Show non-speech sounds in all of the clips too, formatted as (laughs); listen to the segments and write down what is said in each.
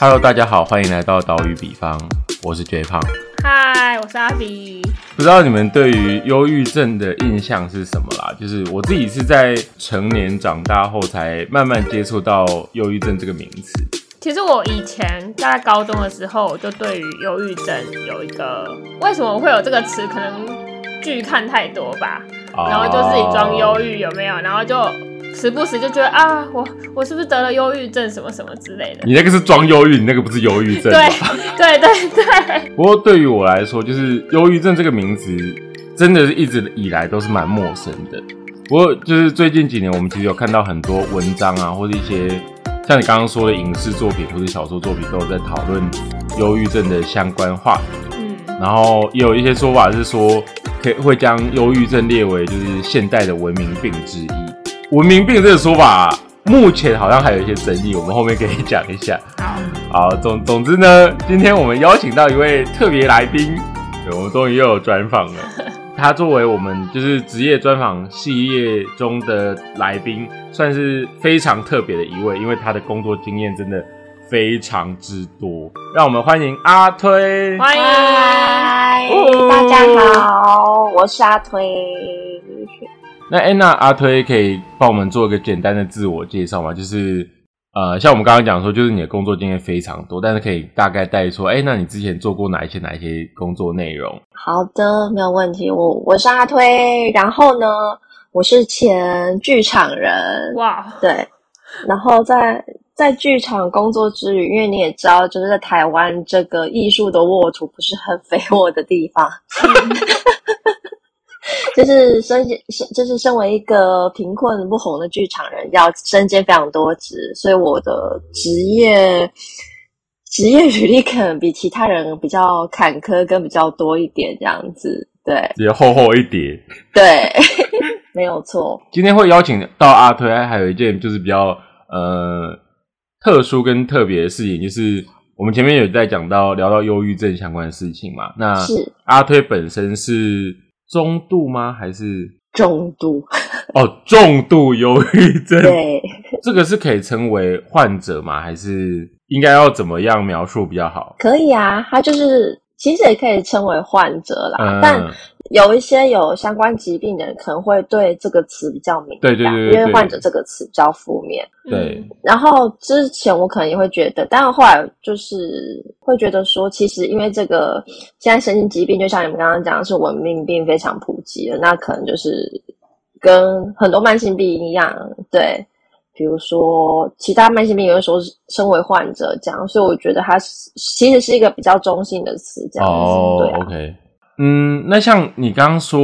Hello，大家好，欢迎来到岛屿比方，我是 J 胖。嗨，我是阿比。不知道你们对于忧郁症的印象是什么啦？就是我自己是在成年长大后才慢慢接触到忧郁症这个名词。其实我以前在高中的时候，我就对于忧郁症有一个为什么会有这个词，可能剧看太多吧，然后就自己装忧郁有没有？然后就时不时就觉得啊，我我是不是得了忧郁症什么什么之类的？你那个是装忧郁，你那个不是忧郁症。对对对对。(laughs) 不过对于我来说，就是忧郁症这个名词，真的是一直以来都是蛮陌生的。不过就是最近几年，我们其实有看到很多文章啊，或者一些像你刚刚说的影视作品或者小说作品，都有在讨论忧郁症的相关话题。嗯，然后也有一些说法是说，可以会将忧郁症列为就是现代的文明病之一。文明病这个说法，目前好像还有一些争议，我们后面可以讲一下。好，好，总总之呢，今天我们邀请到一位特别来宾，我们终于又有专访了。(laughs) 他作为我们就是职业专访系列中的来宾，算是非常特别的一位，因为他的工作经验真的非常之多。让我们欢迎阿推，欢迎，大家好，我是阿推。那哎，那阿推可以帮我们做一个简单的自我介绍吗？就是呃，像我们刚刚讲说，就是你的工作经验非常多，但是可以大概带说，哎，那你之前做过哪一些哪一些工作内容？好的，没有问题。我我是阿推，然后呢，我是前剧场人。哇，对，然后在在剧场工作之余，因为你也知道，就是在台湾这个艺术的沃土不是很肥沃的地方。(laughs) 就是身兼身，就是身为一个贫困不红的剧场人，要身兼非常多职，所以我的职业职业履历可能比其他人比较坎坷，跟比较多一点这样子。对，也厚厚一叠。对，(laughs) 没有错。今天会邀请到阿推，还有一件就是比较呃特殊跟特别的事情，就是我们前面有在讲到聊到忧郁症相关的事情嘛。那是阿推本身是。中度吗？还是重度？哦，重度忧郁症。对，这个是可以称为患者吗？还是应该要怎么样描述比较好？可以啊，他就是其实也可以称为患者啦，但。有一些有相关疾病的人可能会对这个词比较敏感，对对对，因为患者这个词比较负面。对。然后之前我可能也会觉得，但是后来就是会觉得说，其实因为这个现在神经疾病，就像你们刚刚讲的是文明病非常普及了，那可能就是跟很多慢性病一样，对。比如说其他慢性病，有的时候身为患者这样，所以我觉得它其实是一个比较中性的词，这样子。对，OK。嗯，那像你刚刚说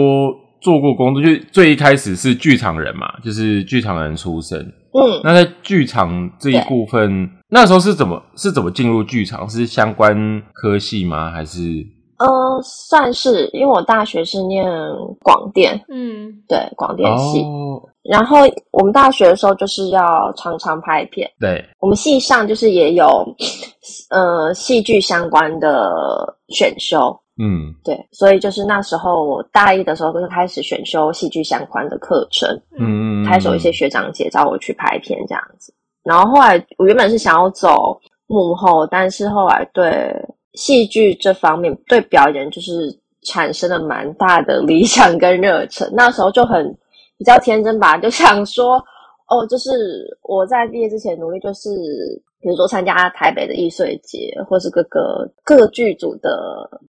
做过工作，就最一开始是剧场人嘛，就是剧场人出身。嗯，那在剧场这一部分，那时候是怎么是怎么进入剧场？是相关科系吗？还是？呃，算是，因为我大学是念广电，嗯，对，广电系。然后我们大学的时候就是要常常拍片，对，我们系上就是也有，呃，戏剧相关的选修。嗯，对，所以就是那时候我大一的时候就开始选修戏剧相关的课程，嗯，开始有一些学长姐找我去拍片这样子。然后后来我原本是想要走幕后，但是后来对戏剧这方面对表演就是产生了蛮大的理想跟热忱。那时候就很比较天真吧，就想说，哦，就是我在毕业之前努力就是。比如说参加台北的艺穗节，或是各个各个剧组的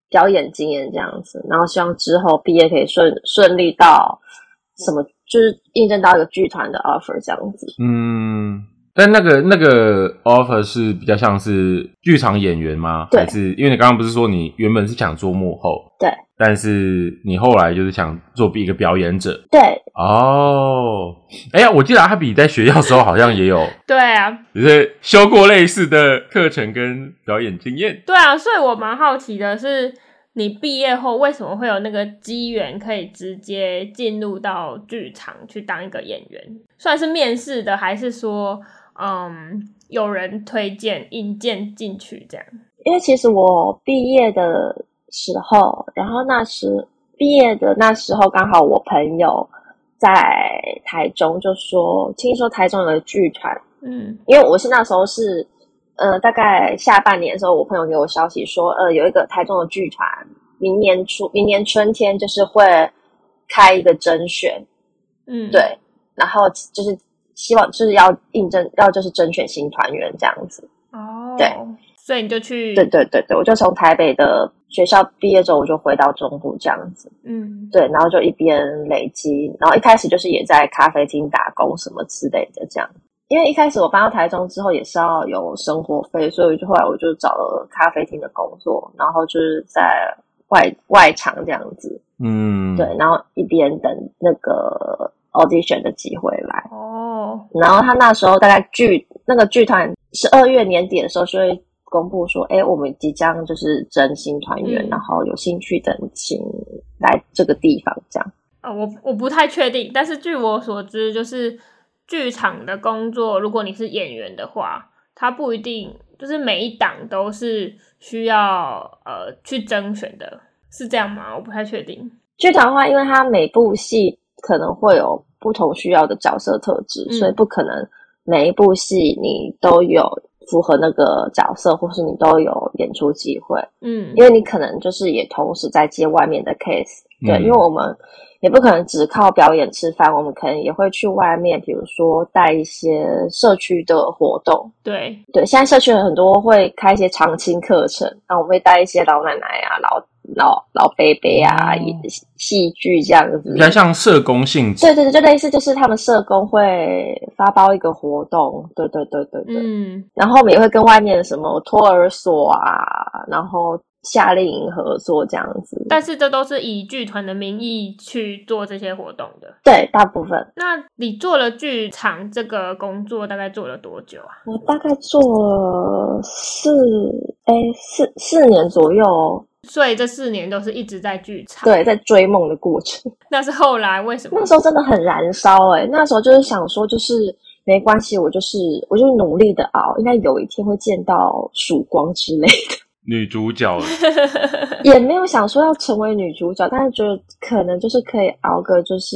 表演经验这样子，然后希望之后毕业可以顺顺利到什么，就是应征到一个剧团的 offer 这样子。嗯，但那个那个 offer 是比较像是剧场演员吗？对，还是因为你刚刚不是说你原本是想做幕后？对。但是你后来就是想做一个表演者，对哦。哎呀，我记得阿比在学校时候好像也有，(laughs) 对啊，就是修过类似的课程跟表演经验。对啊，所以我蛮好奇的是，你毕业后为什么会有那个机缘可以直接进入到剧场去当一个演员？算是面试的，还是说，嗯，有人推荐引荐进去这样？因为其实我毕业的。时候，然后那时毕业的那时候，刚好我朋友在台中，就说听说台中有个剧团，嗯，因为我是那时候是呃，大概下半年的时候，我朋友给我消息说，呃，有一个台中的剧团，明年初，明年春天就是会开一个甄选，嗯，对，然后就是希望就是要应征，要就是甄选新团员这样子。哦，对，所以你就去，对对对对，我就从台北的学校毕业之后，我就回到中部这样子。嗯，对，然后就一边累积，然后一开始就是也在咖啡厅打工什么之类的这样。因为一开始我搬到台中之后也是要有生活费，所以就后来我就找了咖啡厅的工作，然后就是在外外场这样子。嗯，对，然后一边等那个 audition 的机会来。哦，然后他那时候大概剧那个剧团十二月年底的时候就会公布说，哎，我们即将就是征新团员，嗯然后有兴趣的请来这个地方这样。啊，我我不太确定，但是据我所知，就是剧场的工作，如果你是演员的话，它不一定就是每一档都是需要呃去甄选的，是这样吗？我不太确定。剧场的话，因为它每部戏可能会有不同需要的角色特质，嗯所以不可能每一部戏你都有符合那个角色，或是你都有演出机会。嗯因为你可能就是也同时在接外面的 case，对，嗯因为我们也不可能只靠表演吃饭，我们可能也会去外面，比如说带一些社区的活动。对，对，现在社区很多会开一些常青课程，那我们会带一些老奶奶啊、老老老伯伯啊、哦演戏剧这样子比。较像社工性质。对对对，就类似就是他们社工会发包一个活动，对对对对对，嗯然后我们也会跟外面的什么托儿所啊，然后夏令营合作这样子。但是这都是以剧团的名义去做这些活动的。对，大部分那你做了剧场这个工作，大概做了多久啊？我大概做了四哎四四年左右哦，所以这四年都是一直在剧场。，对，在追梦的过程。那是后来为什么那？时候真的很燃烧哎、那时候就是想说，就是没关系，我就是我就是努力的熬，应该有一天会见到曙光之类的。女主角 (laughs) 也没有想说要成为女主角，但是觉得可能就是可以熬个就是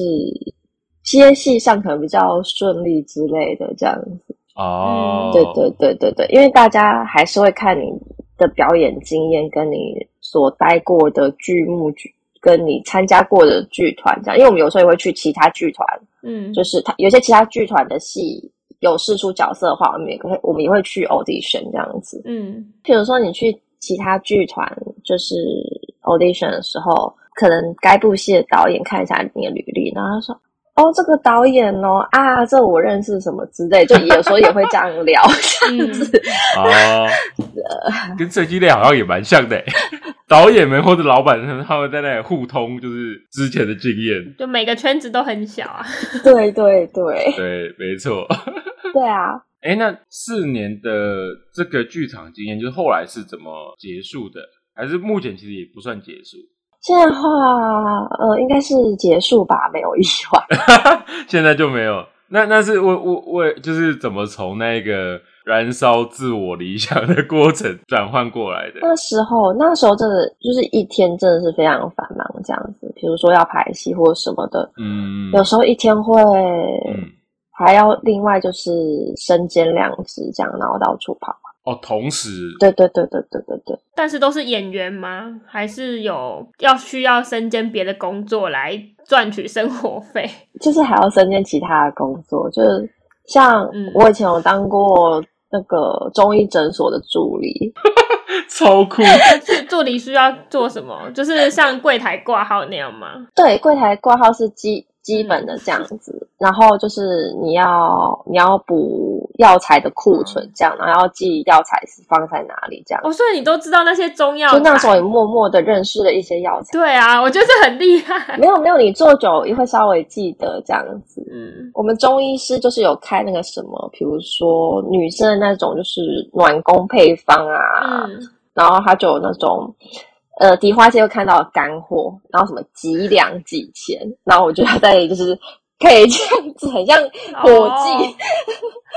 接戏上可能比较顺利之类的这样子。哦，对对对对对，因为大家还是会看你的表演经验，跟你所待过的剧目剧，跟你参加过的剧团这样。因为我们有时候也会去其他剧团，嗯，就是他有些其他剧团的戏有试出角色的话，我们也会我们也会去 audition 这样子。嗯譬如说你去其他剧团就是 audition 的时候，可能该部戏的导演看一下你的履历，然后他说。哦，这个导演哦，啊，这我认识什么之类，就有时候也会这样聊这样子。哦，(laughs) 跟设计类好像也蛮像的欸。(laughs) (laughs) 导演们或者老板他们他们在那里互通，就是之前的经验。就每个圈子都很小啊。对对对对，没错。(laughs) 对啊，哎，那四年的这个剧场经验，就是后来是怎么结束的？还是目前其实也不算结束？现在的话，呃，应该是结束吧，没有意外。(laughs) 现在就没有。那那是我我我就是怎么从那个燃烧自我理想的过程转换过来的？那时候，那时候真的就是一天真的是非常繁忙，这样子。比如说要排戏或什么的，嗯，有时候一天会嗯还要另外就是身兼两职这样，然后到处跑。哦，同时对对对对对对对，但是都是演员吗？还是有要需要身兼别的工作来赚取生活费？就是还要身兼其他的工作，就是像嗯我以前有当过那个中医诊所的助理，(laughs) 超酷，助助理需要做什么？就是像柜台挂号那样吗？(laughs) 对，柜台挂号是基基本的这样子，然后就是你要你要补药材的库存这样，然后要记药材是放在哪里这样。哦，所以你都知道那些中药就那时候也？默默的认识了一些药材，对啊，我觉得这很厉害。没有没有，你做久也会稍微记得这样子。嗯我们中医师就是有开那个什么，比如说女生的那种就是暖宫配方啊，嗯，然后他就有那种呃迪花街又看到的干货，然后什么几两几钱，然后我觉得在就是可以这样子，很像伙计。哦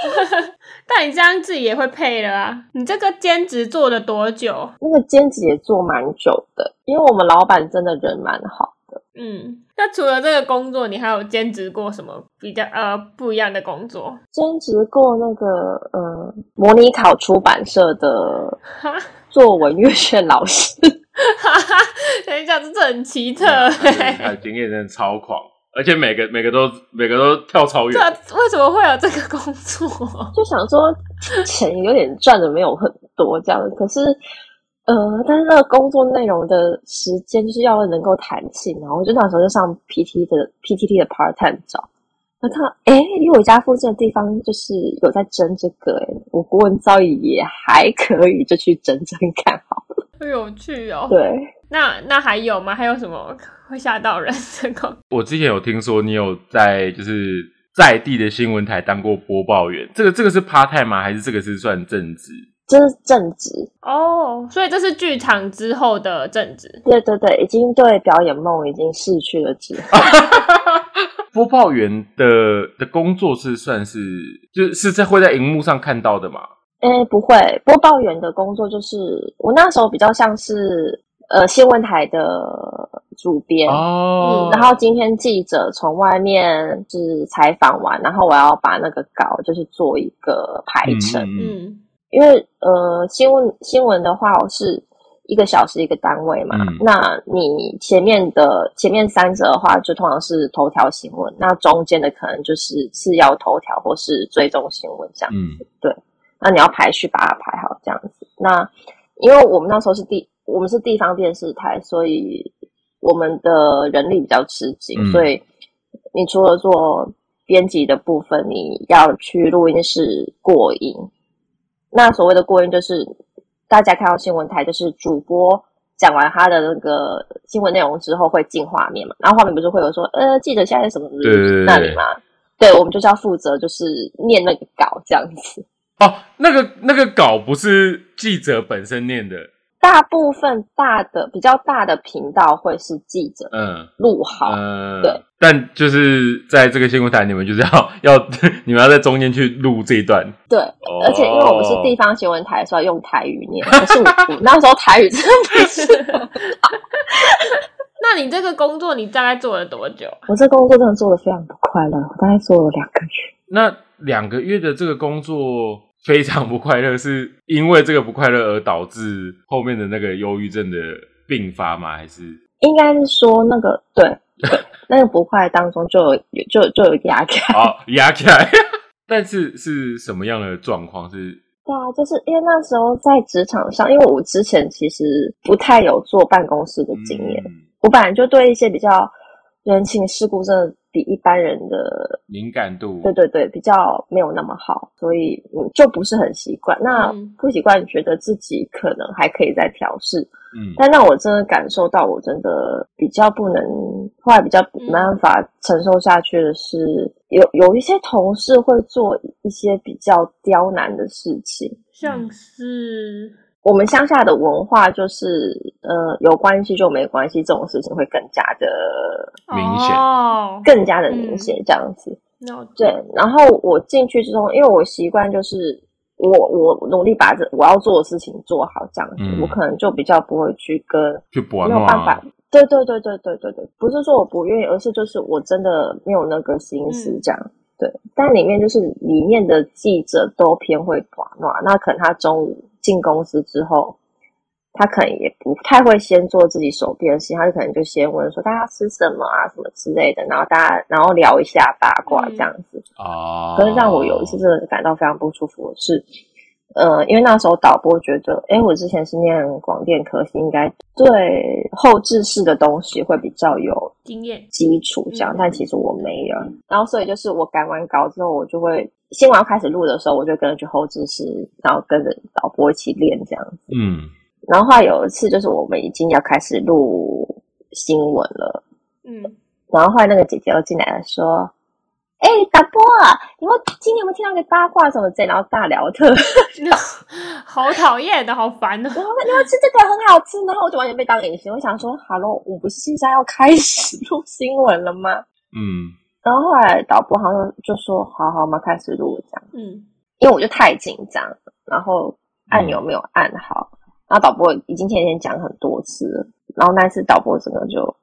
(laughs) 但你这样自己也会配了啊？你这个兼职做了多久？那个兼职也做蛮久的，因为我们老板真的人蛮好的。嗯，那除了这个工作，你还有兼职过什么比较呃不一样的工作？兼职过那个呃模拟考出版社的作文阅卷老师。(laughs) 哈哈等一下，这很奇特，他经验真的超狂，而且每个每个都每个都跳超远。为什么会有这个工作？就想说钱有点赚的没有很多这样，可是。呃，但是那个工作内容的时间就是要能够弹性，然后我就那时候就上 P T 的 P T T 的 part time 找，我看哎，离我家附近的地方就是有在争这个，哎，我国文造诣也还可以，就去争争看好了。(laughs) 有趣哦。对，那那还有吗？还有什么会吓到人这个？(laughs) 我之前有听说你有在就是在地的新闻台当过播报员，这个这个是 part time 吗？还是这个是算正职？这是正职哦，所以这是剧场之后的正职。对对对，已经对表演梦已经逝去了之后。(laughs) 播报员的的工作是算是就是在会在荧幕上看到的吗？哎，不会，播报员的工作就是我那时候比较像是呃新闻台的主编哦，然后今天记者从外面是采访完，然后我要把那个稿就是做一个排程，嗯。因为呃，新闻新闻的话我是一个小时一个单位嘛，那你前面的前面三者的话，就通常是头条新闻，那中间的可能就是次要头条或是追踪新闻这样子。对，那你要排序把它排好这样子。那因为我们那时候是地，我们是地方电视台，所以我们的人力比较吃紧，所以你除了做编辑的部分，你要去录音室过音。那所谓的过音，就是大家看到新闻台，就是主播讲完他的那个新闻内容之后，会进画面嘛？然后画面不是会有说，呃，记者现在什么那里嘛？对，我们就是要负责，就是念那个稿这样子。哦，那个那个稿不是记者本身念的。大部分大的比较大的频道会是记者嗯录好嗯对，但就是在这个新闻台，你们就是要 (laughs) 要 (laughs) 你们要在中间去录这一段对，而且因为我们是地方新闻台，所以用台语念。(laughs) 可是我那时候台语真的不是。那你这个工作你大概做了多久？我这工作真的做的非常不快乐，我大概做了两个月。那两个月的这个工作。非常不快乐，是因为这个不快乐而导致后面的那个忧郁症的并发吗？还是应该是说那个对对，那个不快当中就有就就有压起来，哦 (laughs) 压起来，(laughs) 但是是什么样的状况？是对啊，就是因为那时候在职场上，因为我之前其实不太有坐办公室的经验，我本来就对一些比较人情世故真的。比一般人的敏感度，对对对，比较没有那么好，所以嗯，就不是很习惯。那不习惯，觉得自己可能还可以再调试，嗯。但让我真的感受到，我真的比较不能，后来比较没办法承受下去的是，有有一些同事会做一些比较刁难的事情，像是。我们乡下的文化就是，呃，有关系就没关系，这种事情会更加的明显，更加的明显这样子。对，然后我进去之后，因为我习惯就是我我努力把这我要做的事情做好这样子，我可能就比较不会去跟没有办法。对对对对对对对，不是说我不愿意，而是就是我真的没有那个心思这样。对，但里面就是里面的记者都偏会寡乱，那可能他中午。进公司之后，他可能也不太会先做自己手边的事情，他就可能就先问说大家吃什么啊，什么之类的，然后大家然后聊一下八卦这样子。哦。可是让我有一次真的感到非常不舒服的是，呃，因为那时候导播觉得，哎，我之前是念广电科，应该对后置式的东西会比较有经验基础这样，但其实我没有。然后所以就是我改完稿之后，我就会。新闻要开始录的时候，我就跟着去后置室，然后跟着导播一起练这样子。嗯，然后后来有一次，就是我们已经要开始录新闻了。嗯，然后后来那个姐姐又进来了，说：“哎，导播啊，你们今天有没有听到个八卦什么之类？”然后大聊特，(laughs) 好讨厌的，好烦的。(laughs) 然后你们吃这个很好吃，然后我就完全被当隐形。我想说，Hello，我不是现在要开始录新闻了吗？嗯。然后后来导播好像就说：“好好，我们开始录这样。”嗯，因为我就太紧张，然后按钮没有按好，然后导播已经天天讲很多次了，然后那次导播整个就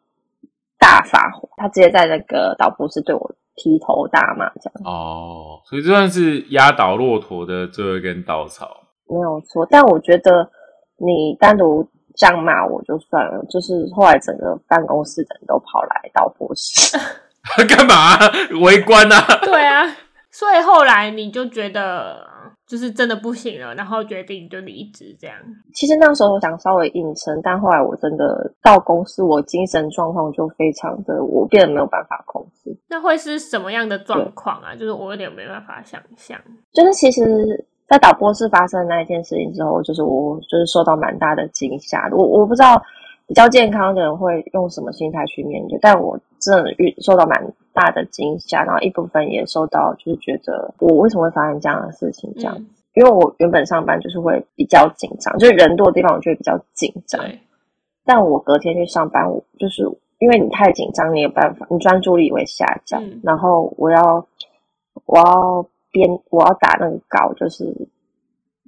大发火，他直接在那个导播室对我劈头大骂，这样。哦，所以这算是压倒骆驼的最后一根稻草。没有错，但我觉得你单独这样骂我就算了，就是后来整个办公室的人都跑来导播室，(laughs) (laughs) 干嘛围观啊？对啊，所以后来你就觉得。就是真的不行了，然后决定就离职这样。其实那时候我想稍微硬撑，但后来我真的到公司，我精神状况就非常的，我变得没有办法控制。那会是什么样的状况啊？就是我有点没办法想象。就是其实，在导播室发生那一件事情之后，就是我就是受到蛮大的惊吓。我我不知道比较健康的人会用什么心态去面对，但我真的遇受到蛮。大的惊吓，然后一部分也受到，就是觉得我为什么会发生这样的事情？这样，因为我原本上班就是会比较紧张，就是人多的地方我就会比较紧张。但我隔天去上班，我就是因为你太紧张，你有办法，你专注力会下降。然后我要我要编，我要打那个稿，就是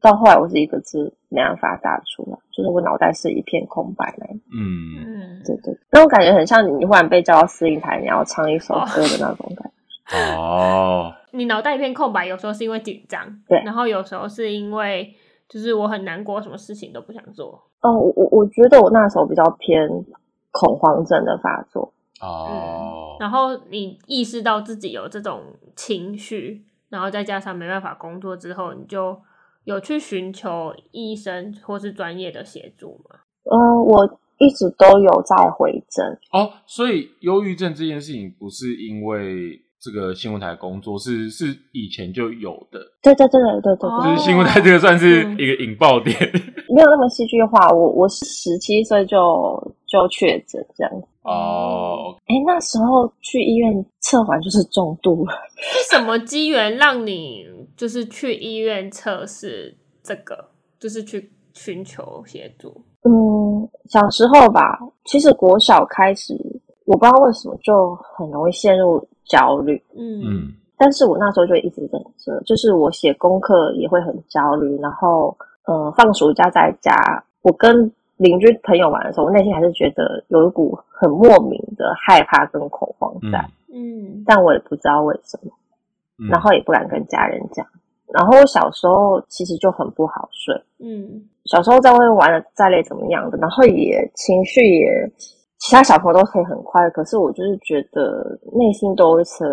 到后来我是一个字没办法打出来，就是我脑袋是一片空白那嗯。对对，那种感觉很像你忽然被叫到司令台，你要唱一首歌的那种感觉。哦，(laughs) 你脑袋一片空白，有时候是因为紧张，对，然后有时候是因为就是我很难过，什么事情都不想做。哦，我我觉得我那时候比较偏恐慌症的发作。哦，然后你意识到自己有这种情绪，然后再加上没办法工作之后，你就有去寻求医生或是专业的协助吗？呃，我。一直都有在回诊哦，所以忧郁症这件事情不是因为这个新闻台工作，是是以前就有的。对对对对对对，就是新闻台这个算是一个引爆点，(laughs) 没有那么戏剧化。我我是十七岁就就确诊这样哦。哎，那时候去医院测完就是重度了。(laughs) 是什么机缘让你就是去医院测试这个，就是去寻求协助？嗯，小时候吧，其实国小开始，我不知道为什么就很容易陷入焦虑。嗯嗯，但是我那时候就一直忍着，就是我写功课也会很焦虑，然后呃，放暑假在家，我跟邻居朋友玩的时候，我内心还是觉得有一股很莫名的害怕跟恐慌在。嗯，但我也不知道为什么，然后也不敢跟家人讲。然后我小时候其实就很不好睡。嗯。小时候在外面玩的再累怎么样的，然后也情绪也，其他小朋友都可以很快，可是我就是觉得内心都会层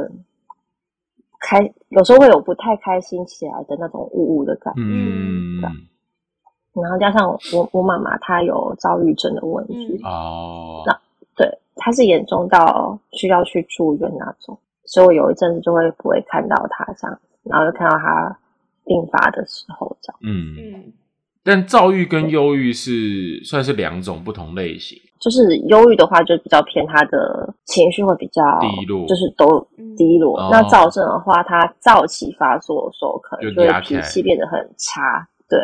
开，有时候会有不太开心起来的那种呜呜的感觉。嗯，然后加上我我妈妈她有躁郁症的问题哦，那对她是严重到需要去住院那种，所以我有一阵子就会不会看到他这样，然后就看到他病发的时候这样。嗯嗯。但躁郁跟忧郁是算是两种不同类型。就是忧郁的话，就比较偏他的情绪会比较低落，就是都低落。那躁症的话，他躁起发作的时候，可能就会脾气变得很差，对，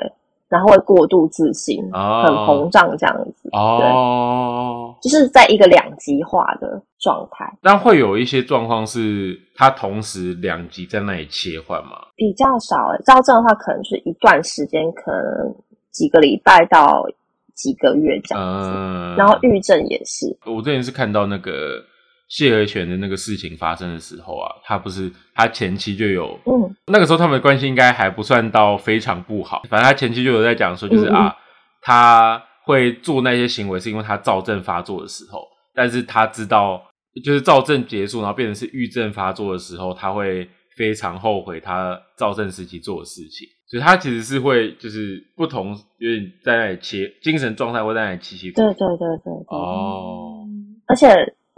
然后会过度自信，很膨胀这样子。哦，就是在一个两极化的状态。那会有一些状况是，他同时两极在那里切换吗？比较少诶，躁症的话，可能是一段时间，可能。几个礼拜到几个月这样子，然后郁症也是。我之前是看到那个谢和弦的那个事情发生的时候啊，他不是他前期就有，嗯，那个时候他们的关系应该还不算到非常不好。反正他前期就有在讲说，就是啊，他会做那些行为是因为他躁症发作的时候，但是他知道就是躁症结束，然后变成是郁症发作的时候，他会非常后悔他躁症时期做的事情。所以他其实是会，就是不同，有点在那里切精神状态，会在那里起起伏对对对对对。哦。而且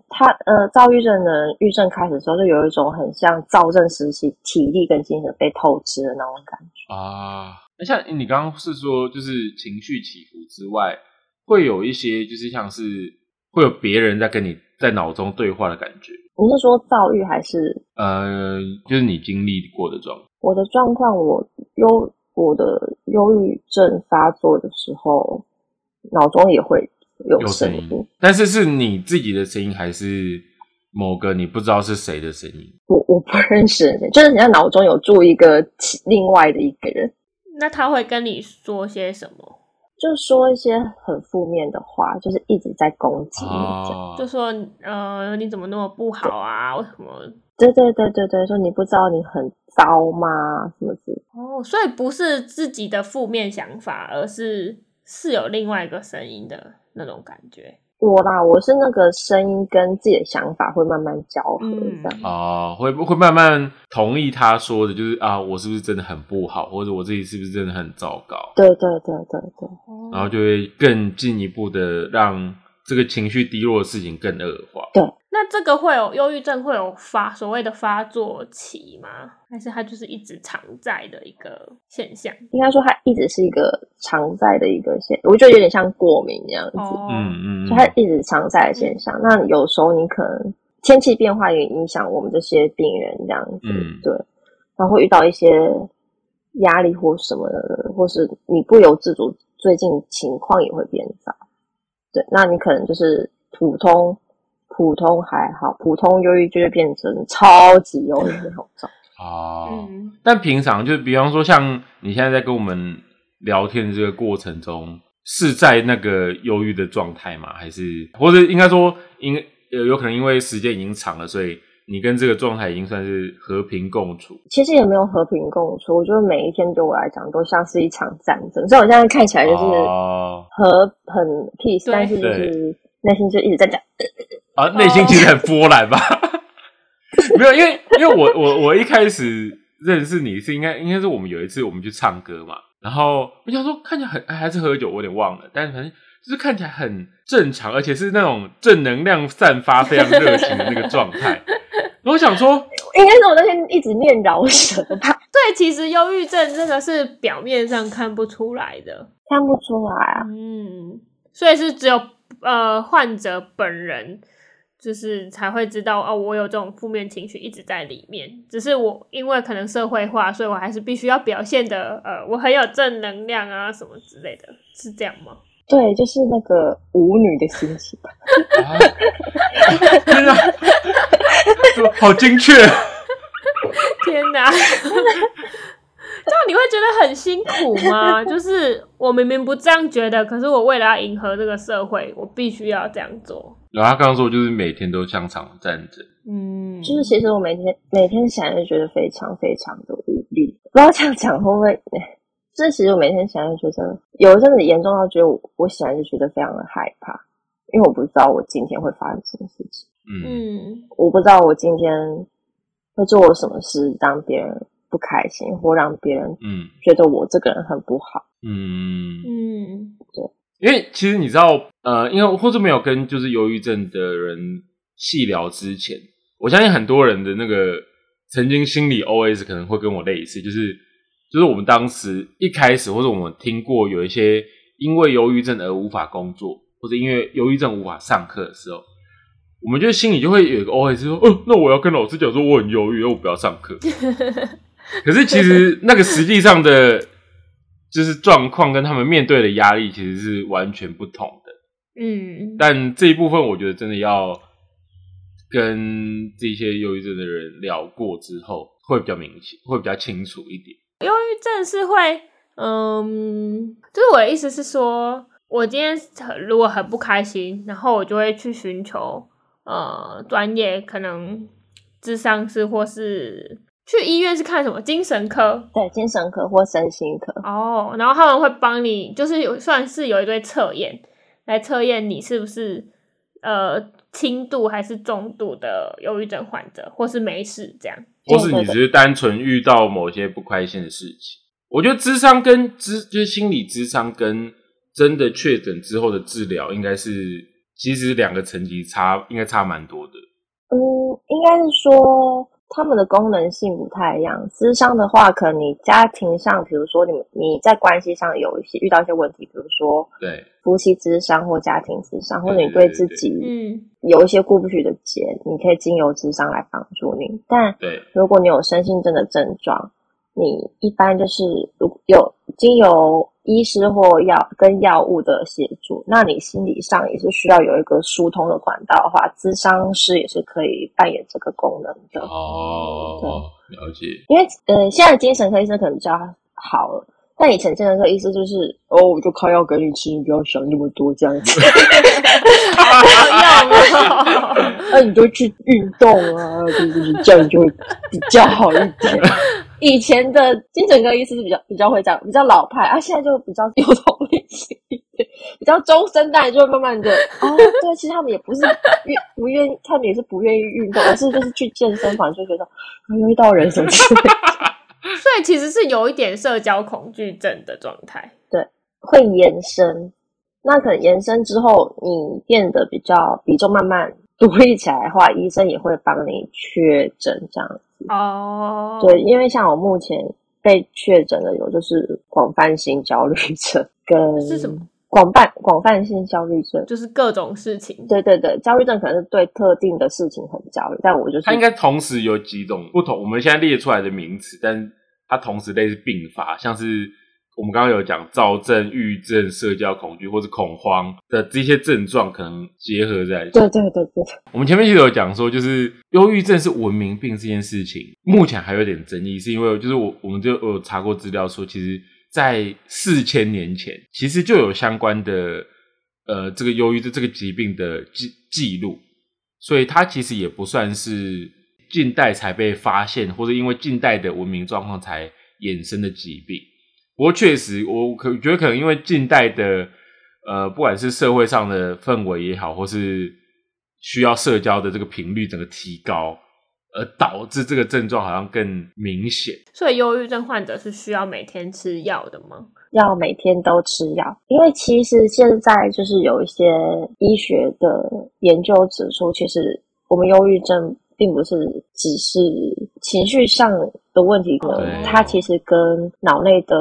他呃，躁郁症的郁症开始的时候，就有一种很像躁症时期体力跟精神被透支的那种感觉啊。那像你刚刚是说，就是情绪起伏之外，会有一些就是像是会有别人在跟你在脑中对话的感觉。你是说躁郁还是呃，就是你经历过的状况？我的状况，我忧我的忧郁症发作的时候，脑中也会有声音，但是是你自己的声音，还是某个你不知道是谁的声音？我我不认识，就是你在脑中有住一个另外的一个人。那他会跟你说些什么？就说一些很负面的话，就是一直在攻击你，就说呃你怎么那么不好啊？为什么？对对对对对，说你不知道你很糟吗？什么之类哦，所以不是自己的负面想法，而是是有另外一个声音的那种感觉。我啦，我是那个声音跟自己的想法会慢慢交合，嗯这样。哦，会会慢慢同意他说的，就是啊，我是不是真的很不好，或者我自己是不是真的很糟糕，对对对对对，然后就会更进一步的让这个情绪低落的事情更恶化。对那这个会有忧郁症会有发所谓的发作期吗？还是它就是一直常在的一个现象？应该说它一直是一个常在的一个现，我觉得有点像过敏这样子，哦，嗯嗯，就它一直常在的现象。那有时候你可能天气变化也影响我们这些病人这样子，嗯对，然后会遇到一些压力或什么的，或是你不由自主，最近情况也会变糟。对，那你可能就是普通普通还好，普通忧郁就会变成超级忧郁那种状态。哦，嗯，但平常就比方说，像你现在在跟我们聊天的这个过程中，是在那个忧郁的状态吗？还是或者应该说，因呃有可能因为时间已经长了，所以你跟这个状态已经算是和平共处。其实也没有和平共处，我觉得每一天对我来讲都像是一场战争。所以我现在看起来就是哦和很 peace，对但是就是内心就一直在讲。啊，内心其实很 (laughs) 波澜吧？(laughs) 没有，因为因为我我我一开始认识你是应该应该是我们有一次我们去唱歌嘛，然后我想说看起来很还是喝酒，我有点忘了，但是反正就是看起来很正常，而且是那种正能量散发、非常热情的那个状态。(laughs) 然后我想说，应该是我那天一直念饶舌吧，(laughs) 对，其实忧郁症这个是表面上看不出来的，看不出来啊。嗯，所以是只有呃患者本人就是才会知道哦，我有这种负面情绪一直在里面。只是我因为可能社会化，所以我还是必须要表现的呃，我很有正能量啊什么之类的，是这样吗？对，就是那个舞女的心情。啊，天哪，(laughs) 好精确。天哪！这样你会觉得很辛苦吗？(laughs) 就是我明明不这样觉得，可是我为了要迎合这个社会，我必须要这样做。然后他刚刚说，就是每天都像场战争。嗯，就是其实我每天每天想就觉得非常非常的无力，不知道这样讲会不会？就是其实我每天想就觉得有一阵子严重到觉得我我想就觉得非常的害怕，因为我不知道我今天会发生什么事情，嗯，嗯。我不知道我今天会做什么事让别人不开心，或让别人嗯。觉得我这个人很不好。嗯，嗯。对。因为其实你知道，呃，因为或者没有跟就是忧郁症的人细聊之前，我相信很多人的那个曾经心理 OS 可能会跟我类似，就是就是我们当时一开始或者我们听过有一些因为忧郁症而无法工作，或者因为忧郁症无法上课的时候，我们就心里就会有一个 OS 说，哦，那我要跟老师讲说我很忧郁，那我不要上课。(laughs) 可是其实那个实际上的，就是状况跟他们面对的压力其实是完全不同的。嗯，但这一部分，我觉得真的要跟这些忧郁症的人聊过之后，会比较明显，会比较清楚一点。忧郁症是会，嗯，就是我的意思是说，我今天很如果很不开心，然后我就会去寻求呃专业，可能智商师或是去医院是看什么精神科。对，精神科或身心科，哦，然后他们会帮你，就是有算是有一堆测验来测验你是不是呃轻度还是重度的忧郁症患者，或是没事这样。或是你只是单纯遇到某些不开心的事情。我觉得智商跟智就是心理智商跟真的确诊之后的治疗，应该是其实两个层级差，应该差蛮多的。嗯，应该是说他们的功能性不太一样。智商的话，可能你家庭上，比如说你你在关系上有一些遇到一些问题，比如说对，夫妻智商或家庭智商，或者你对自己嗯有一些过不去的结，你可以经由智商来帮助你。但对，如果你有身心症的症状，你一般就是如有经由医师或药跟药物的协助，那你心理上也是需要有一个疏通的管道的话，咨商师也是可以扮演这个功能的。哦，了解，因为呃，现在的精神科医生可能比较好了，但以前精神科医生就是，哦，我就靠药给你吃，你不要想那么多这样子。好用那 (laughs) 你就去运动啊，就是这样就会比较好一点。以前的精神科医师是比较比较会讲，比较老派啊，现在就比较有同理心一点，比较中生代，就会慢慢的哦，(laughs) 对，其实他们也不是愿不愿意，他们也是不愿意运动，而是就是去健身房就觉得遇到人什么之类的，(laughs) 所以其实是有一点社交恐惧症的状态，对，会延伸，那可能延伸之后，你变得比较比重慢慢独立起来的话，医生也会帮你确诊这样。哦，对，因为像我目前被确诊的有就是广泛性焦虑症，跟是什么？广泛广泛性焦虑症，就是各种事情。对对对，焦虑症可能是对特定的事情很焦虑，但我就是它应该同时有几种不同，我们现在列出来的名词，但它同时类似并发，像是。我们刚刚有讲躁症、郁郁症、社交恐惧或者恐慌的这些症状，可能结合在一起。对对对对。我们前面其实有讲说，就是忧郁症是文明病这件事情，目前还有点争议，是因为就是我我们就有查过资料说，其实，在四千年前，其实就有相关的呃这个忧郁症这个疾病的记记录，所以它其实也不算是近代才被发现，或者因为近代的文明状况才衍生的疾病。不过确实，我可觉得可能因为近代的呃，不管是社会上的氛围也好，或是需要社交的这个频率整个提高，而导致这个症状好像更明显。所以，忧郁症患者是需要每天吃药的吗？要每天都吃药，因为其实现在就是有一些医学的研究指出，其实我们忧郁症。并不是只是情绪上的问题，可能它其实跟脑内的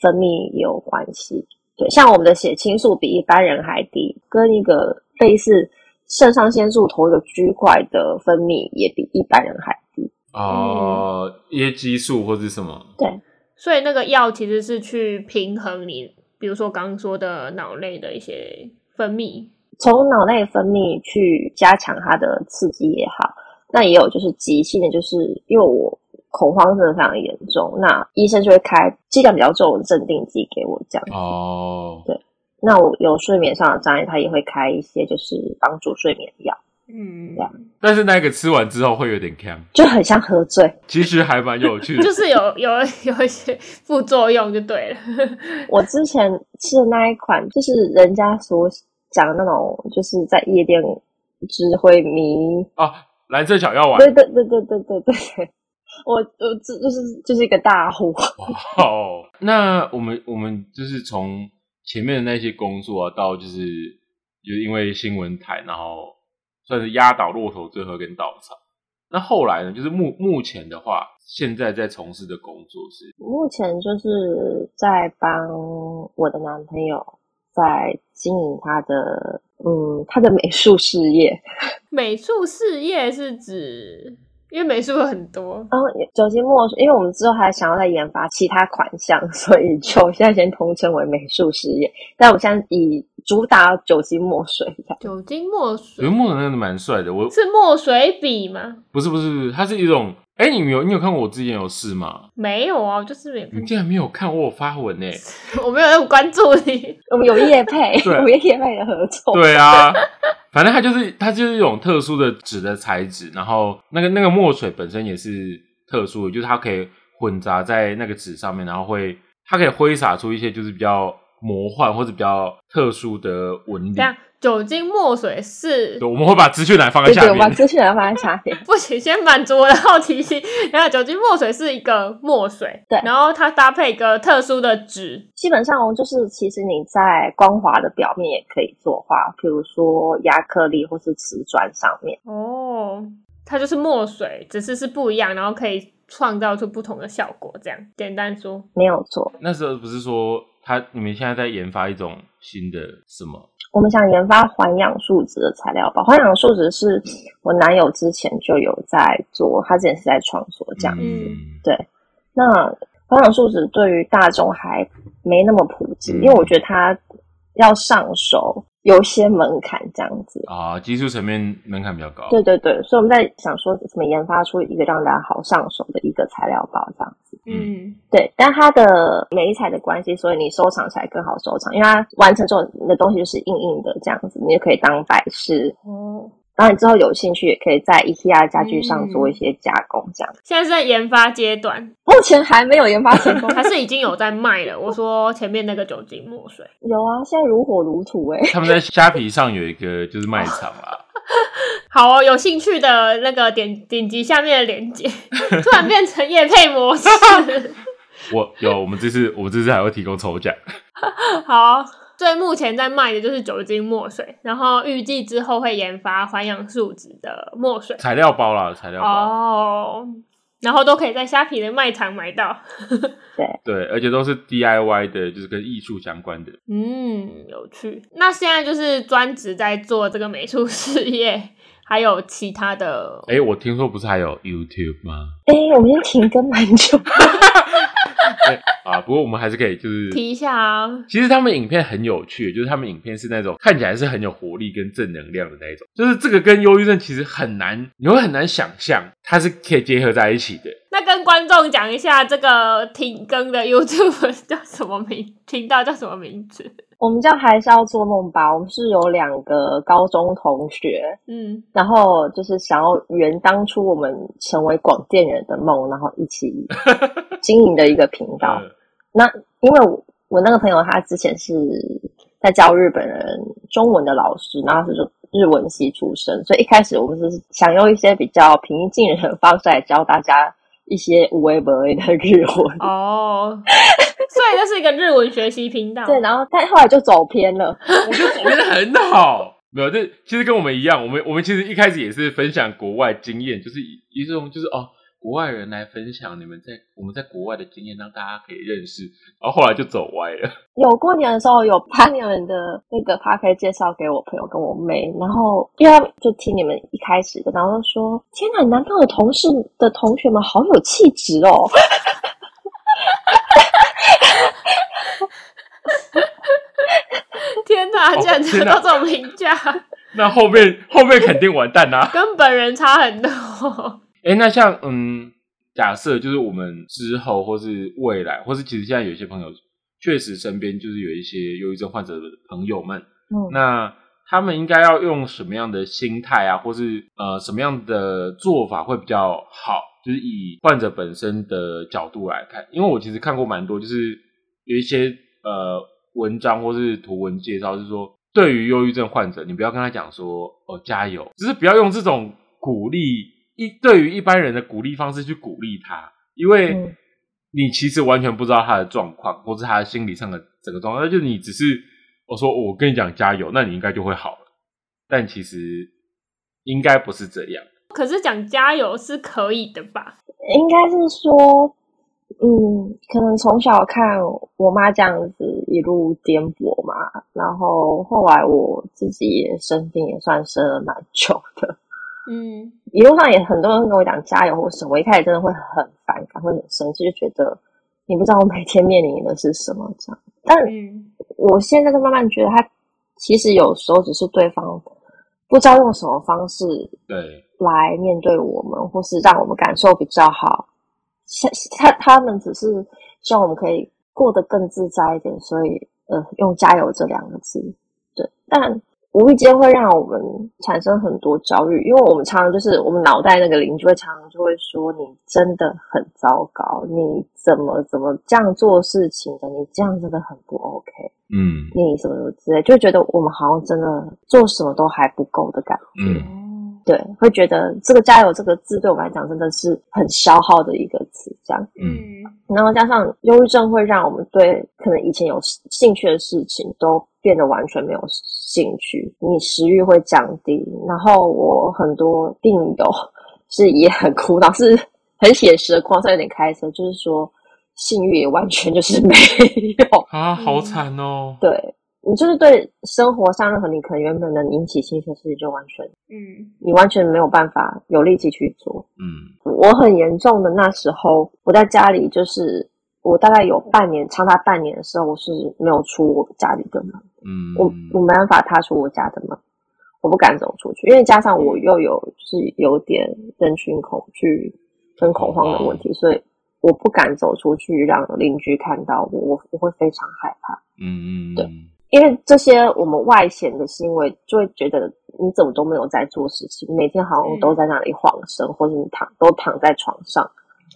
分泌也有关系。对，像我们的血清素比一般人还低，跟一个类似肾上腺素同一个区块的分泌也比一般人还低。哦，椰激素或是什么？对，所以那个药其实是去平衡你，比如说刚刚说的脑内的一些分泌，从脑内分泌去加强它的刺激也好。那也有就是急性的，就是因为我恐慌症的非常严重，那医生就会开剂量比较重的镇定剂给我这样。哦，对，那我有睡眠上的障碍，他也会开一些就是帮助睡眠药。嗯，这样。但是那个吃完之后会有点 cam，，就很像喝醉。其实还蛮有趣的，(laughs) 就是有有有一些副作用就对了。我之前吃的那一款，就是人家所讲的那种，就是在夜店只会迷啊。蓝色小药丸，对对对对对对对对，(laughs) 我我这就是就是一个大户。(laughs) 哦，那我们我们就是从前面的那些工作啊，到就是就是因为新闻台，然后算是压倒骆驼最后一根稻草。那后来呢，就是目目前的话，现在在从事的工作是目前就是在帮我的男朋友在经营他的。嗯，他的美术事业，(laughs) 美术事业是指，因为美术有很多。然后酒精墨水，因为我们之后还想要再研发其他款项，(laughs) 所以就现在先统称为美术事业。但我现在以主打酒精墨水。酒精墨水，酒精墨水那个蛮帅的。我是墨水笔吗？不是不是，它是一种。哎，你有你有看过我之前有事吗？没有啊，就是没。你竟然没有看我发文呢？(laughs) 我没有那么关注你。(laughs) 我们有叶配，(laughs) 我们叶配的合作。对啊，反正它就是它就是一种特殊的纸的材质，然后那个那个墨水本身也是特殊的，就是它可以混杂在那个纸上面，然后会它可以挥洒出一些就是比较魔幻或者比较特殊的纹理。酒精墨水是，我们会把资讯栏放在下面。对，把资讯栏放在下面。(laughs) 不行，先满足我的好奇心。然后，酒精墨水是一个墨水，对。然后它搭配一个特殊的纸，基本上就是，其实你在光滑的表面也可以作画，比如说亚克力或是瓷砖上面。哦，它就是墨水，只是是不一样，然后可以创造出不同的效果。这样简单说，没有错。那时候不是说他你们现在在研发一种新的什么？我们想研发环氧树脂的材料吧。环氧树脂是我男友之前就有在做，他之前是在创作这样子。对，那环氧树脂对于大众还没那么普及，因为我觉得它要上手有些门槛这样子啊，技术层面门槛比较高。对对对，所以我们在想说怎么研发出一个让大家好上手的一个材料包这样子。嗯，对，但它的美彩的关系，所以你收藏起来更好收藏，因为它完成之后你的东西就是硬硬的这样子，你就可以当摆饰。哦，然后你之后有兴趣也可以在 IKEA 家具上做一些加工，这样。现在是在研发阶段，目前还没有研发成功，还是已经有在卖了。我说前面那个酒精墨水有啊，现在如火如荼哎。他们在虾皮上有一个就是卖场啊。(laughs) 好哦，有兴趣的那个点点击下面的链接，突然变成夜配模式。(laughs) 我有，我们这次我们这次还会提供抽奖。(laughs) 好，所以目前在卖的就是酒精墨水，然后预计之后会研发环氧树脂的墨水材料包啦，材料包哦。然后都可以在虾皮的卖场买到，(laughs) 对对，而且都是 DIY 的，就是跟艺术相关的。嗯，有趣。那现在就是专职在做这个美术事业，还有其他的。哎，我听说不是还有 YouTube 吗？哎，我们停更蛮久。(laughs) (laughs) 啊，不过我们还是可以就是提一下啊。其实他们影片很有趣，就是他们影片是那种看起来是很有活力跟正能量的那一种，就是这个跟忧郁症其实很难，你会很难想象它是可以结合在一起的。那跟观众讲一下，这个停更的 YouTube 叫什么名？频道叫什么名字？我们叫还是要做梦吧。我们是有两个高中同学，嗯，然后就是想要圆当初我们成为广电人的梦，然后一起 (laughs) 经营的一个频道。那因为我我那个朋友他之前是在教日本人中文的老师，然后是日文系出身，所以一开始我们是想用一些比较平易近人的方式来教大家一些无微不微的日文。(laughs) (laughs) 哦，(laughs) 所以这是一个日文学习频道。对，然后但后来就走偏了。我觉得走偏的很好，没有，这其实跟我们一样，我们我们其实一开始也是分享国外经验，就是一种就是哦。国外人来分享你们在我们在国外的经验，让大家可以认识，然后后来就走歪了。有过年的时候，有把你们的那个 p a 可以介绍给我朋友跟我妹，然后因为就听你们一开始的，然后说：“天哪，男朋友同事的同学们好有气质哦！” (laughs) (laughs) 天哪，竟然得到这种评价，(laughs) 那后面后面肯定完蛋啦，(laughs) 跟本人差很多。哎，那像嗯，假设就是我们之后或是未来，或是其实现在有些朋友确实身边就是有一些忧郁症患者的朋友们，嗯，那他们应该要用什么样的心态啊，或是呃什么样的做法会比较好？就是以患者本身的角度来看，因为我其实看过蛮多，就是有一些呃文章或是图文介绍，是说对于忧郁症患者，你不要跟他讲说哦加油，只是不要用这种鼓励。一对于一般人的鼓励方式去鼓励他，因为你其实完全不知道他的状况，或是他的心理上的整个状况。那就你只是我说我跟你讲加油，那你应该就会好了。但其实应该不是这样。可是讲加油是可以的吧？应该是说，嗯，可能从小看我妈这样子一路颠簸嘛，然后后来我自己也生病，也算生了蛮久的。嗯，一路上也很多人跟我讲加油或什么，我一开始真的会很反感，会很生气，就觉得你不知道我每天面临的是什么这样。但我现在就慢慢觉得，他其实有时候只是对方不知道用什么方式对来面对我们，或是让我们感受比较好。像他他们只是希望我们可以过得更自在一点，所以呃，用加油这两个字，对，但。无意间会让我们产生很多焦虑，因为我们常常就是我们脑袋那个邻居会常常就会说你真的很糟糕，你怎么怎么这样做事情的？你这样真的很不 OK，嗯，你什么什么之类，就觉得我们好像真的做什么都还不够的感觉。对，会觉得这个“加油”这个字对我们来讲真的是很消耗的一个词，这样。嗯，然后加上忧郁症会让我们对可能以前有兴趣的事情都变得完全没有兴趣，你食欲会降低。然后我很多病友 (laughs) 是也很苦恼，是很写实的，狂上有点开车，就是说性欲也完全就是没有啊，好惨哦。对。你就是对生活上任何你可能原本能引起兴趣的事情，就完全，嗯，你完全没有办法有力气去做，嗯。我很严重的那时候，我在家里，就是我大概有半年，长达半年的时候，我是没有出我家里的门，嗯，我我没办法踏出我家的门，我不敢走出去，因为加上我又有是有点人群恐惧跟恐慌的问题，所以我不敢走出去让邻居看到我，我我会非常害怕。嗯嗯，对，因为这些我们外显的行为，就会觉得你怎么都没有在做事情，每天好像都在那里晃神，或者你躺都躺在床上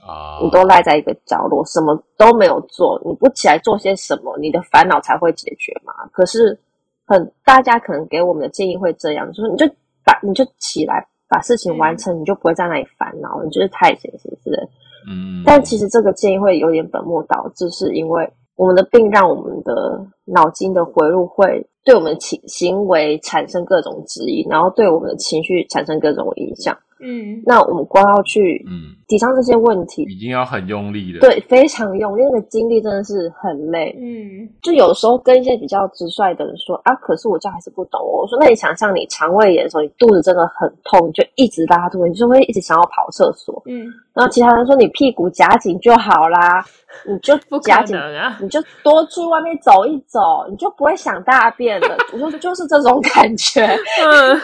啊，你都赖在一个角落，什么都没有做，你不起来做些什么，你的烦恼才会解决嘛？可是很大家可能给我们的建议会这样，就是你就把你就起来把事情完成，你就不会在那里烦恼，你就是太闲，是不是？嗯，但其实这个建议会有点本末倒置，是因为我们的病让我们的脑筋的回路会对我们行行为产生各种质疑，然后对我们的情绪产生各种影响。嗯，那我们光要去嗯，抵抗这些问题，已经要很用力了。，对，非常用力，那个精力真的是很累。嗯，就有时候跟一些比较直率的人说啊，可是我这样还是不懂哦。我说那你想象你肠胃炎的时候，你肚子真的很痛，你就一直拉肚子，你就会一直想要跑厕所。嗯，然后其他人说你屁股夹紧就好啦，你就不夹紧！你就多去外面走一走，你就不会想大便了。我说就是这种感觉。嗯，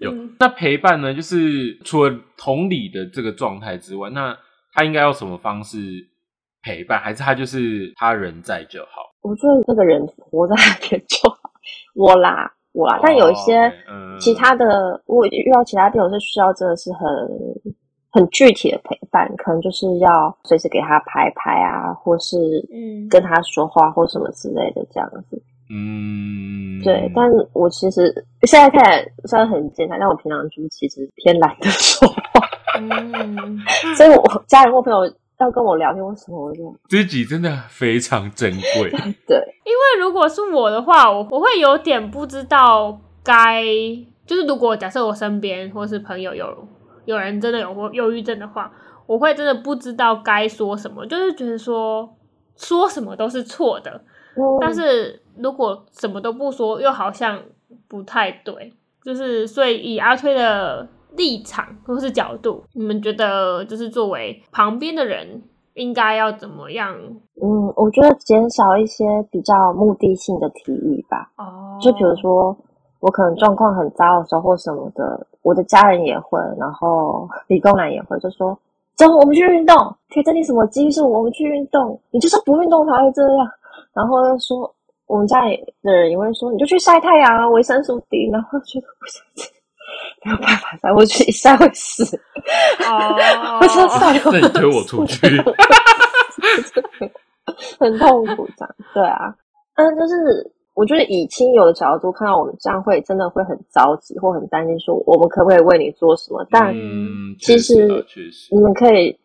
有那陪伴呢，就是除了同理的这个状态之外，那他应该用什么方式陪伴？还是他就是他人在就好？我觉得那个人活在那边就好。我啦，我啦，但有一些其他的，我遇到其他病友是需要真的是很很具体的陪伴，可能就是要随时给他拍拍啊，或是嗯，跟他说话或什么之类的这样子。嗯，对，但我其实现在看起来虽然很健谈，但我平常就是其实偏懒得说话，嗯，(laughs) 所以我家人或朋友要跟我聊天或什么，我就自己真的非常珍贵。(laughs) 对，因为如果是我的话，我我会有点不知道该，就是如果假设我身边或是朋友有有人真的有过忧郁症的话，我会真的不知道该说什么，就是觉得说说什么都是错的，嗯。但是如果什么都不说，又好像不太对，就是所以以阿推的立场或是角度，你们觉得就是作为旁边的人应该要怎么样？嗯，我觉得减少一些比较目的性的提议吧。哦，就比如说，我可能状况很糟的时候或什么的，我的家人也会，然后理工男也会，就说：“走，我们去运动，可以增进什么激素？我们去运动，你就是不运动才会这样。”然后又说，我们家里的人也会说：“你就去晒太阳啊，维生素 D。”然后觉得不想没有办法晒，我去一晒会死，哦 (laughs) 我真的晒那你推我出去，(laughs) 很痛苦这样。对啊，但就是我觉得以亲友的角度看到我们这样会真的会很着急或很担心，说我们可不可以为你做什么？但嗯，其实你们可以，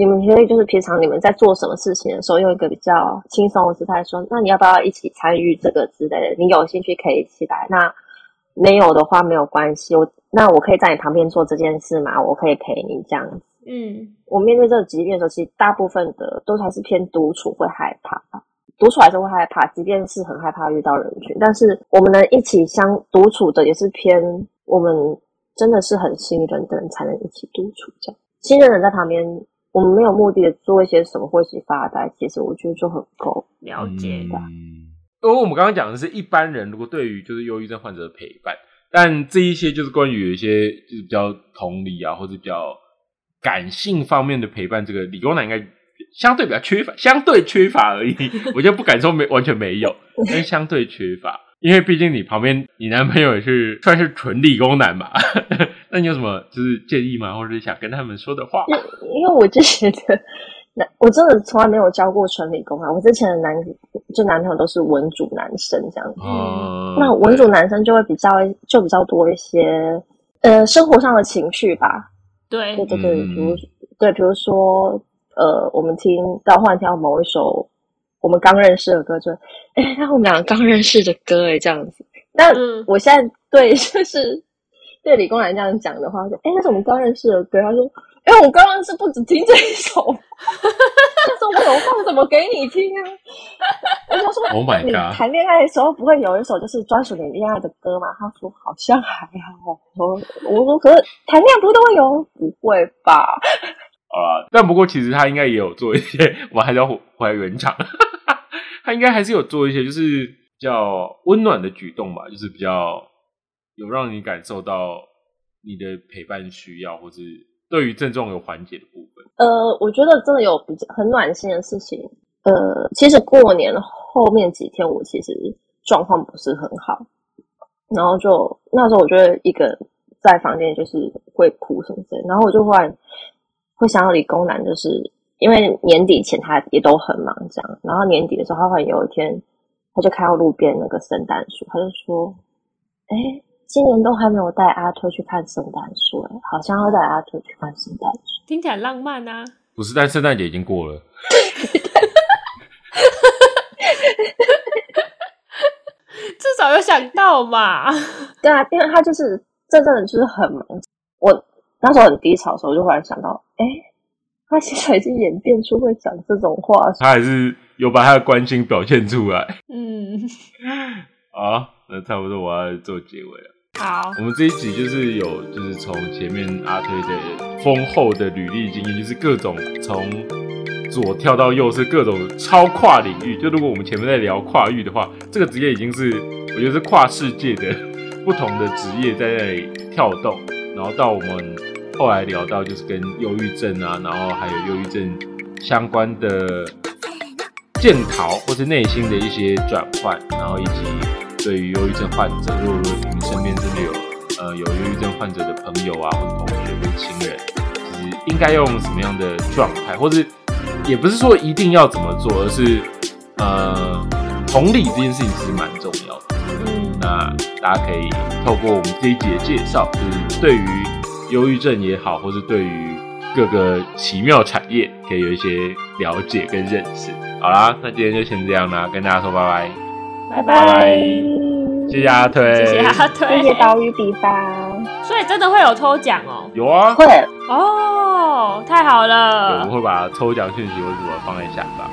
你们可以就是平常你们在做什么事情的时候，用一个比较轻松的姿态说：“那你要不要一起参与这个之类的？你有兴趣可以一起来。那没有的话没有关系，我那我可以在你旁边做这件事嘛？我可以陪你这样子。嗯我面对这个疾病的时候，其实大部分的都还是偏独处，会害怕。独处还是会害怕，即便是很害怕遇到人群，但是我们能一起相独处的，也是偏我们真的是很信任的人才能一起独处。这样信任的人在旁边，我们没有目的的做一些什么或一起发呆，其实我觉得就很够。了解。嗯，因为我们刚刚讲的是一般人如果对于就是忧郁症患者的陪伴，但这一些就是关于有一些就是比较同理啊，或者比较感性方面的陪伴，这个理工男应该相对比较缺乏，相对缺乏而已。(laughs) 我就不敢说没完全没有，(laughs) 但是相对缺乏，因为毕竟你旁边你男朋友也是算是纯理工男嘛。那你有什么就是建议吗？或者是想跟他们说的话？因为我之前的男，我真的从来没有教过纯理工啊。我之前的男就男朋友都是文主男生这样子。嗯，那文主男生就会比较就比较多一些呃生活上的情绪吧。对对对对，嗯比如对，比如说呃，我们听到换跳某一首我们刚认识的歌，就哎，那我们两个刚认识的歌哎，这样子。那嗯我现在对就是对理工男这样讲的话，说哎，那是我们刚认识的歌。他说，哎，我刚认识不止听这一首，(laughs) 他说我有放什么给你听啊？(laughs) 我就说 Oh my 你 god 谈恋爱的时候不会有一首就是专属你恋爱的歌吗？他说好像还好。我我说可是谈恋爱不是都会有？不会吧？啊，但不过其实他应该也有做一些，我们还是要回回来原厂，(laughs) 他应该还是有做一些就是比较温暖的举动吧，就是比较有让你感受到你的陪伴需要，或是对于症状有缓解的部分。呃，我觉得真的有比较很暖心的事情。呃，其实过年后面几天，我其实状况不是很好，然后就那时候我觉得一个在房间就是会哭什么之类，然后我就忽然会想到理工男，就是因为年底前他也都很忙这样，然后年底的时候，他忽然有一天他就看到路边那个圣诞树，他就说：“哎，今年都还没有带阿特去看圣诞树，哎，好像要带阿特去看圣诞树，听起来浪漫啊。”不是，但圣诞节已经过了。(laughs) 至少有想到嘛？(laughs) 对啊，因为他就是真正的就是很忙。我那时候很低潮的时候，就忽然想到，哎，他现在已经演变出会讲这种话，他还是有把他的关心表现出来。嗯，(laughs) 啊，那差不多我要做结尾了。好，我们这一集就是有，就是从前面阿推的丰厚的履历经验，就是各种从。左跳到右是各种超跨领域。就如果我们前面在聊跨域的话，这个职业已经是我觉得是跨世界的不同的职业在那里跳动。然后到我们后来聊到就是跟忧郁症啊，然后还有忧郁症相关的检逃或是内心的一些转换，然后以及对于忧郁症患者，如果你们身边真的有呃有忧郁症患者的朋友啊，或者同学或者亲人，就是应该用什么样的状态，或者也不是说一定要怎么做，而是呃，同理这件事情其实蛮重要的。嗯，那大家可以透过我们这一集的介绍，就是对于忧郁症也好，或是对于各个奇妙产业，可以有一些了解跟认识。好啦，那今天就先这样啦，跟大家说拜拜，拜拜，谢谢阿推，谢谢阿推，谢谢岛屿比方。所以真的会有抽奖哦？有啊，会哦。太好了！我们会把抽奖讯息或者什么放在下方。